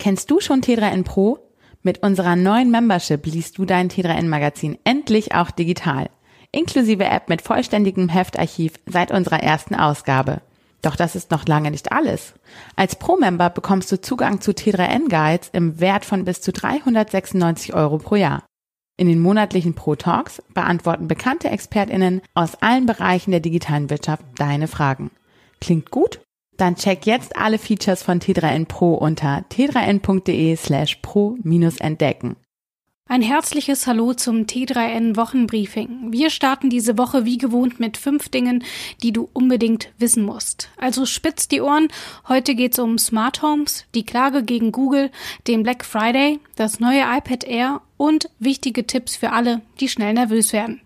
Kennst du schon T3N Pro? Mit unserer neuen Membership liest du dein T3N Magazin endlich auch digital. Inklusive App mit vollständigem Heftarchiv seit unserer ersten Ausgabe. Doch das ist noch lange nicht alles. Als Pro-Member bekommst du Zugang zu T3N Guides im Wert von bis zu 396 Euro pro Jahr. In den monatlichen Pro Talks beantworten bekannte ExpertInnen aus allen Bereichen der digitalen Wirtschaft deine Fragen. Klingt gut? Dann check jetzt alle Features von T3N Pro unter t3n.de slash pro-entdecken. Ein herzliches Hallo zum T3N Wochenbriefing. Wir starten diese Woche wie gewohnt mit fünf Dingen, die du unbedingt wissen musst. Also spitz die Ohren. Heute geht's um Smart Homes, die Klage gegen Google, den Black Friday, das neue iPad Air und wichtige Tipps für alle, die schnell nervös werden.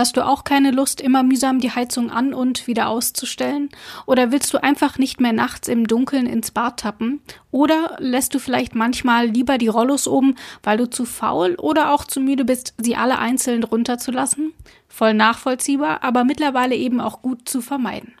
Hast du auch keine Lust, immer mühsam die Heizung an und wieder auszustellen? Oder willst du einfach nicht mehr nachts im Dunkeln ins Bad tappen? Oder lässt du vielleicht manchmal lieber die Rollos oben, weil du zu faul oder auch zu müde bist, sie alle einzeln runterzulassen? Voll nachvollziehbar, aber mittlerweile eben auch gut zu vermeiden.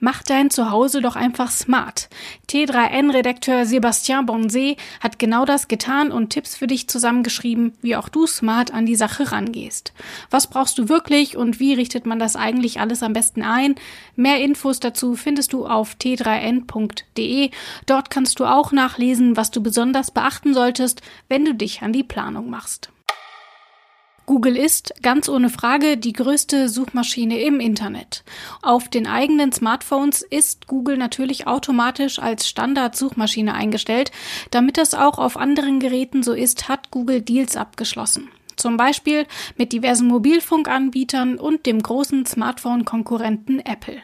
Mach dein Zuhause doch einfach smart. T3N-Redakteur Sebastien Bonset hat genau das getan und Tipps für dich zusammengeschrieben, wie auch du smart an die Sache rangehst. Was brauchst du wirklich und wie richtet man das eigentlich alles am besten ein? Mehr Infos dazu findest du auf t3n.de. Dort kannst du auch nachlesen, was du besonders beachten solltest, wenn du dich an die Planung machst. Google ist ganz ohne Frage die größte Suchmaschine im Internet. Auf den eigenen Smartphones ist Google natürlich automatisch als Standard-Suchmaschine eingestellt. Damit das auch auf anderen Geräten so ist, hat Google Deals abgeschlossen. Zum Beispiel mit diversen Mobilfunkanbietern und dem großen Smartphone-Konkurrenten Apple.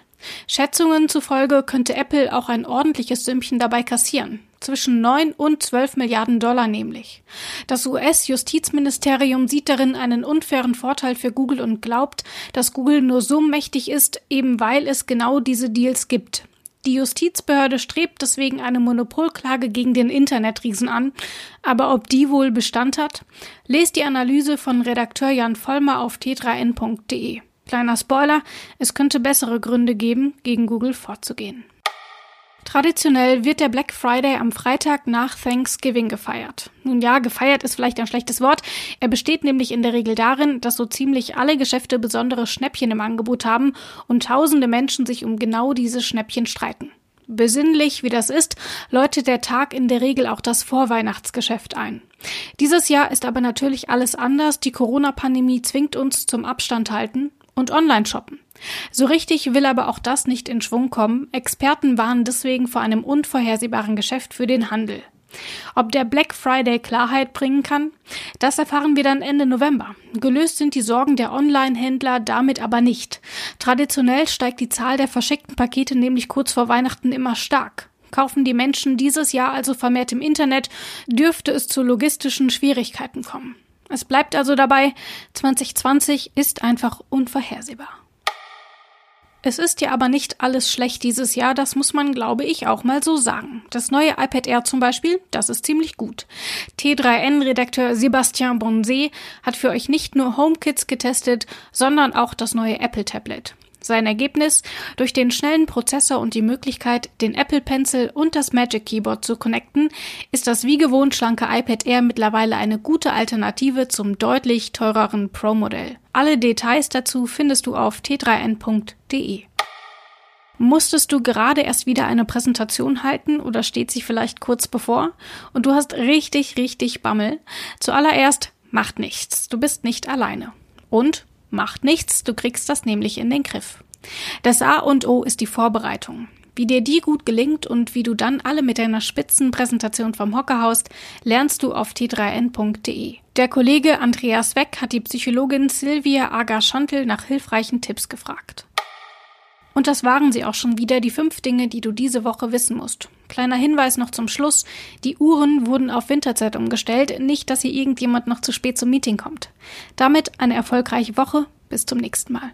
Schätzungen zufolge könnte Apple auch ein ordentliches Sümmchen dabei kassieren. Zwischen 9 und 12 Milliarden Dollar nämlich. Das US-Justizministerium sieht darin einen unfairen Vorteil für Google und glaubt, dass Google nur so mächtig ist, eben weil es genau diese Deals gibt. Die Justizbehörde strebt deswegen eine Monopolklage gegen den Internetriesen an. Aber ob die wohl Bestand hat? Lest die Analyse von Redakteur Jan Vollmer auf t3n.de. Kleiner Spoiler, es könnte bessere Gründe geben, gegen Google vorzugehen. Traditionell wird der Black Friday am Freitag nach Thanksgiving gefeiert. Nun ja, gefeiert ist vielleicht ein schlechtes Wort. Er besteht nämlich in der Regel darin, dass so ziemlich alle Geschäfte besondere Schnäppchen im Angebot haben und tausende Menschen sich um genau diese Schnäppchen streiten. Besinnlich wie das ist, läutet der Tag in der Regel auch das Vorweihnachtsgeschäft ein. Dieses Jahr ist aber natürlich alles anders. Die Corona-Pandemie zwingt uns zum Abstand halten und Online-Shoppen. So richtig will aber auch das nicht in Schwung kommen. Experten warnen deswegen vor einem unvorhersehbaren Geschäft für den Handel. Ob der Black Friday Klarheit bringen kann, das erfahren wir dann Ende November. Gelöst sind die Sorgen der Online-Händler damit aber nicht. Traditionell steigt die Zahl der verschickten Pakete nämlich kurz vor Weihnachten immer stark. Kaufen die Menschen dieses Jahr also vermehrt im Internet, dürfte es zu logistischen Schwierigkeiten kommen. Es bleibt also dabei, 2020 ist einfach unvorhersehbar. Es ist ja aber nicht alles schlecht dieses Jahr, das muss man, glaube ich, auch mal so sagen. Das neue iPad Air zum Beispiel, das ist ziemlich gut. T3N-Redakteur Sebastien Bonset hat für euch nicht nur HomeKits getestet, sondern auch das neue Apple Tablet. Sein Ergebnis? Durch den schnellen Prozessor und die Möglichkeit, den Apple Pencil und das Magic Keyboard zu connecten, ist das wie gewohnt schlanke iPad Air mittlerweile eine gute Alternative zum deutlich teureren Pro-Modell. Alle Details dazu findest du auf t3n.de. Musstest du gerade erst wieder eine Präsentation halten oder steht sie vielleicht kurz bevor und du hast richtig, richtig Bammel? Zuallererst macht nichts. Du bist nicht alleine. Und Macht nichts, du kriegst das nämlich in den Griff. Das A und O ist die Vorbereitung. Wie dir die gut gelingt und wie du dann alle mit deiner Spitzenpräsentation vom Hocker haust, lernst du auf t3n.de. Der Kollege Andreas Weck hat die Psychologin Silvia Aga-Schontel nach hilfreichen Tipps gefragt. Und das waren sie auch schon wieder, die fünf Dinge, die du diese Woche wissen musst. Kleiner Hinweis noch zum Schluss. Die Uhren wurden auf Winterzeit umgestellt. Nicht, dass hier irgendjemand noch zu spät zum Meeting kommt. Damit eine erfolgreiche Woche. Bis zum nächsten Mal.